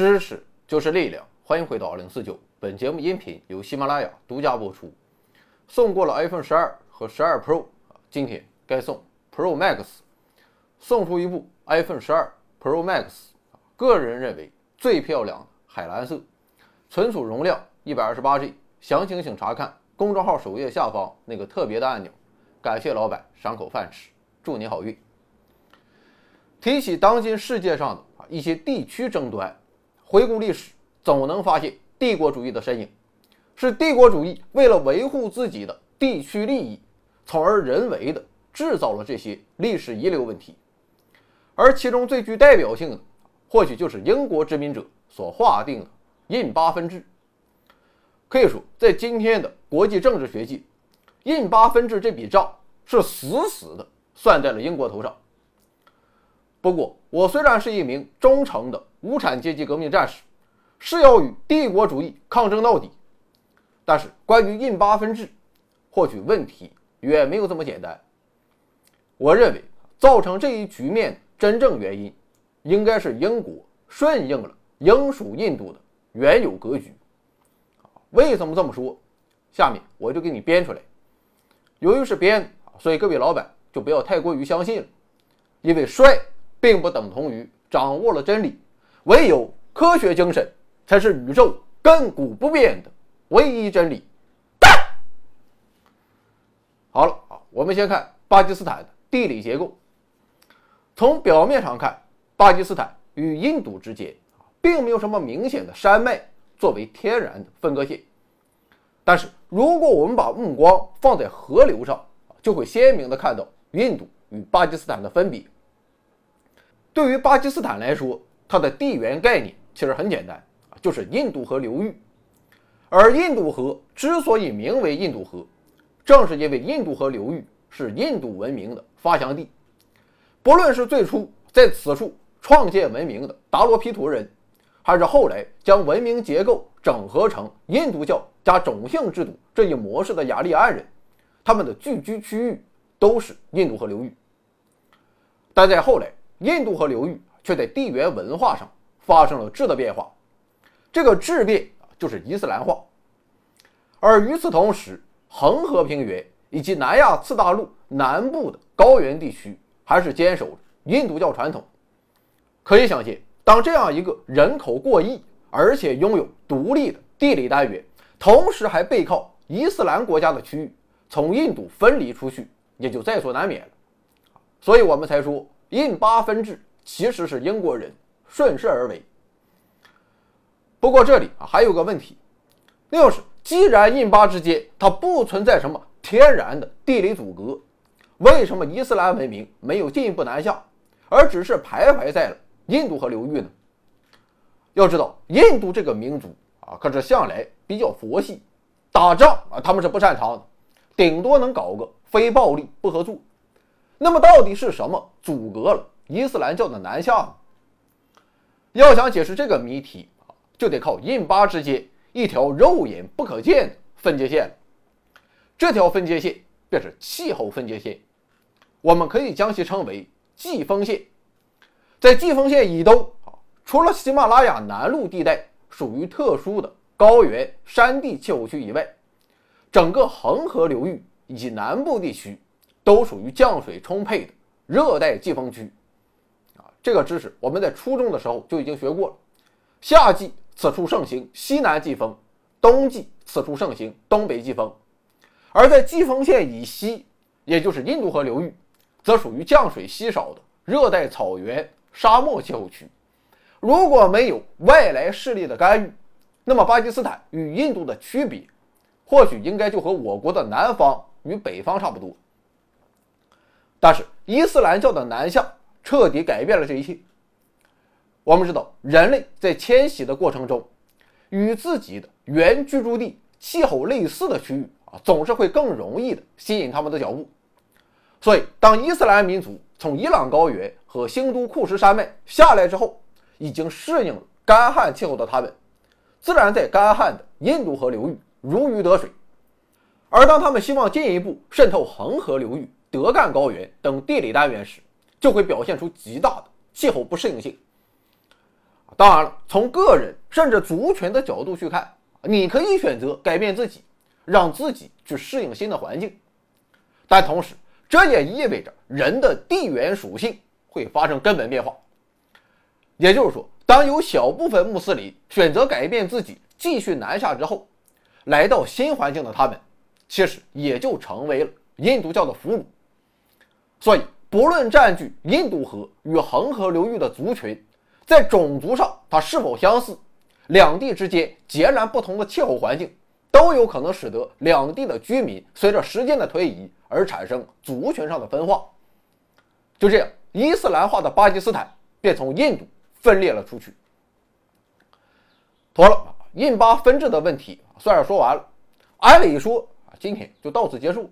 知识就是力量，欢迎回到二零四九。本节目音频由喜马拉雅独家播出。送过了 iPhone 十二和十二 Pro，今天该送 Pro Max，送出一部 iPhone 十二 Pro Max，个人认为最漂亮海蓝色，存储容量一百二十八 G。详情请查看公众号首页下方那个特别的按钮。感谢老板赏口饭吃，祝你好运。提起当今世界上的啊一些地区争端，回顾历史，总能发现帝国主义的身影。是帝国主义为了维护自己的地区利益，从而人为的制造了这些历史遗留问题。而其中最具代表性的，或许就是英国殖民者所划定的印巴分治。可以说，在今天的国际政治学界，印巴分治这笔账是死死的算在了英国头上。不过，我虽然是一名忠诚的无产阶级革命战士，是要与帝国主义抗争到底。但是，关于印巴分治，或许问题远没有这么简单。我认为，造成这一局面真正原因，应该是英国顺应了英属印度的原有格局。为什么这么说？下面我就给你编出来。由于是编，所以各位老板就不要太过于相信了，因为帅。并不等同于掌握了真理，唯有科学精神才是宇宙亘古不变的唯一真理。好了啊，我们先看巴基斯坦的地理结构。从表面上看，巴基斯坦与印度之间并没有什么明显的山脉作为天然的分割线。但是，如果我们把目光放在河流上，就会鲜明的看到印度与巴基斯坦的分别。对于巴基斯坦来说，它的地缘概念其实很简单啊，就是印度河流域。而印度河之所以名为印度河，正是因为印度河流域是印度文明的发祥地。不论是最初在此处创建文明的达罗毗荼人，还是后来将文明结构整合成印度教加种姓制度这一模式的雅利安人，他们的聚居区域都是印度河流域。但在后来，印度河流域却在地缘文化上发生了质的变化，这个质变就是伊斯兰化。而与此同时，恒河平原以及南亚次大陆南部的高原地区还是坚守印度教传统。可以想见，当这样一个人口过亿，而且拥有独立的地理单元，同时还背靠伊斯兰国家的区域从印度分离出去，也就在所难免。所以我们才说。印巴分治其实是英国人顺势而为。不过这里啊还有个问题，那就是既然印巴之间它不存在什么天然的地理阻隔，为什么伊斯兰文明没有进一步南下，而只是徘徊在了印度河流域呢？要知道，印度这个民族啊可是向来比较佛系，打仗啊他们是不擅长的，顶多能搞个非暴力不合作。那么到底是什么？阻隔了伊斯兰教的南下呢？要想解释这个谜题，就得靠印巴之间一条肉眼不可见的分界线。这条分界线便是气候分界线，我们可以将其称为季风线。在季风线。以东啊，除了喜马拉雅南麓地带属于特殊的高原山地气候区以外，整个恒河流域以及南部地区。都属于降水充沛的热带季风区，啊，这个知识我们在初中的时候就已经学过了。夏季此处盛行西南季风，冬季此处盛行东北季风。而在季风线以西，也就是印度河流域，则属于降水稀少的热带草原沙漠气候区。如果没有外来势力的干预，那么巴基斯坦与印度的区别，或许应该就和我国的南方与北方差不多。但是伊斯兰教的南下彻底改变了这一切。我们知道，人类在迁徙的过程中，与自己的原居住地气候类似的区域啊，总是会更容易的吸引他们的脚步。所以，当伊斯兰民族从伊朗高原和兴都库什山脉下来之后，已经适应了干旱气候的他们，自然在干旱的印度河流域如鱼得水。而当他们希望进一步渗透恒河流域，德干高原等地理单元时，就会表现出极大的气候不适应性。当然了，从个人甚至族群的角度去看，你可以选择改变自己，让自己去适应新的环境，但同时这也意味着人的地缘属性会发生根本变化。也就是说，当有小部分穆斯林选择改变自己，继续南下之后，来到新环境的他们，其实也就成为了印度教的俘虏。所以，不论占据印度河与恒河流域的族群，在种族上它是否相似，两地之间截然不同的气候环境，都有可能使得两地的居民随着时间的推移而产生族群上的分化。就这样，伊斯兰化的巴基斯坦便从印度。分裂了出去。妥了，印巴分治的问题算是说完了。按理说啊，今天就到此结束。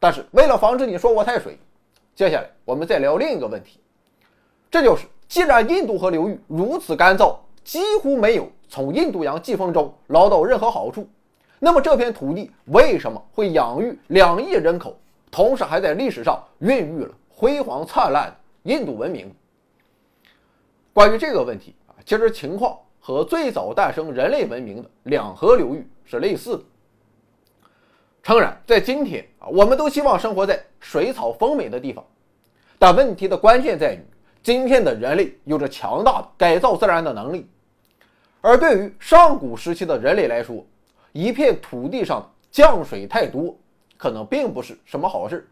但是为了防止你说我太水，接下来我们再聊另一个问题。这就是，既然印度河流域如此干燥，几乎没有从印度洋季风中捞到任何好处，那么这片土地为什么会养育两亿人口，同时还在历史上孕育了辉煌灿烂的印度文明？关于这个问题啊，其实情况和最早诞生人类文明的两河流域是类似的。诚然，在今天啊，我们都希望生活在水草丰美的地方，但问题的关键在于，今天的人类有着强大的改造自然的能力，而对于上古时期的人类来说，一片土地上降水太多，可能并不是什么好事，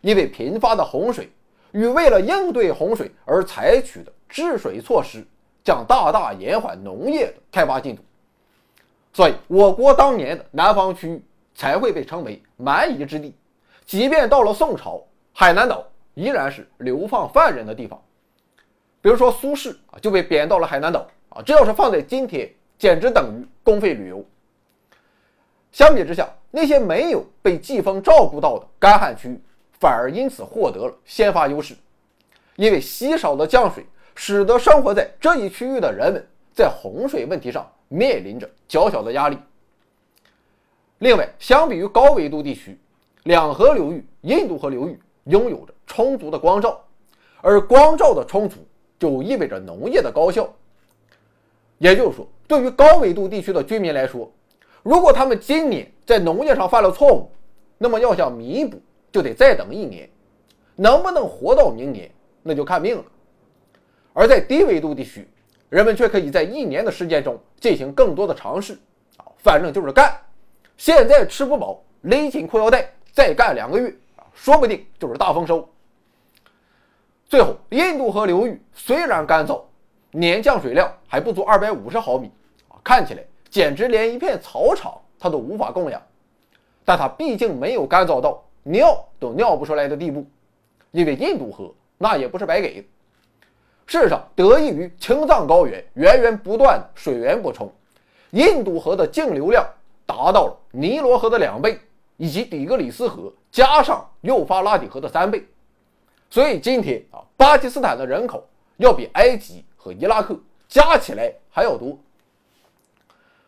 因为频发的洪水与为了应对洪水而采取的。治水措施将大大延缓农业的开发进度，所以我国当年的南方区域才会被称为蛮夷之地。即便到了宋朝，海南岛依然是流放犯人的地方。比如说苏轼啊，就被贬到了海南岛啊，这要是放在今天，简直等于公费旅游。相比之下，那些没有被季风照顾到的干旱区域，反而因此获得了先发优势，因为稀少的降水。使得生活在这一区域的人们在洪水问题上面临着较小的压力。另外，相比于高纬度地区，两河流域、印度河流域拥有着充足的光照，而光照的充足就意味着农业的高效。也就是说，对于高纬度地区的居民来说，如果他们今年在农业上犯了错误，那么要想弥补，就得再等一年。能不能活到明年，那就看命了。而在低纬度地区，人们却可以在一年的时间中进行更多的尝试，啊，反正就是干。现在吃不饱，勒紧裤腰带，再干两个月，说不定就是大丰收。最后，印度河流域虽然干燥，年降水量还不足二百五十毫米，看起来简直连一片草场它都无法供养，但它毕竟没有干燥到尿都尿不出来的地步，因为印度河那也不是白给的。事实上，得益于青藏高原源源不断水源补充，印度河的净流量达到了尼罗河的两倍，以及底格里斯河加上幼发拉底河的三倍。所以今天啊，巴基斯坦的人口要比埃及和伊拉克加起来还要多。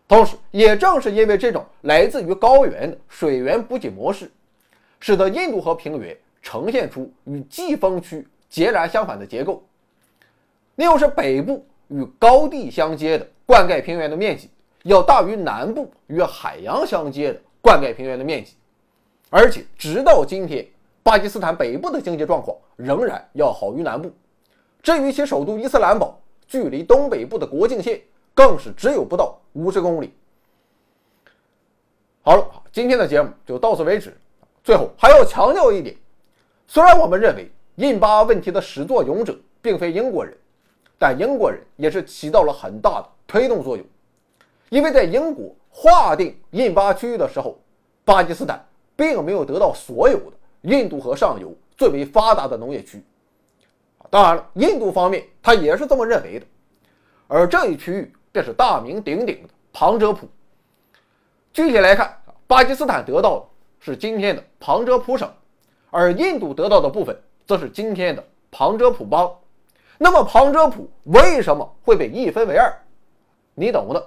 同时，也正是因为这种来自于高原的水源补给模式，使得印度河平原呈现出与季风区截然相反的结构。那又是北部与高地相接的灌溉平原的面积要大于南部与海洋相接的灌溉平原的面积，而且直到今天，巴基斯坦北部的经济状况仍然要好于南部。至于其首都伊斯兰堡，距离东北部的国境线更是只有不到五十公里。好了，今天的节目就到此为止。最后还要强调一点，虽然我们认为印巴问题的始作俑者并非英国人。但英国人也是起到了很大的推动作用，因为在英国划定印巴区域的时候，巴基斯坦并没有得到所有的印度河上游最为发达的农业区。当然了，印度方面他也是这么认为的，而这一区域便是大名鼎鼎的旁遮普。具体来看，巴基斯坦得到的是今天的旁遮普省，而印度得到的部分则是今天的旁遮普邦。那么旁遮普为什么会被一分为二？你懂的，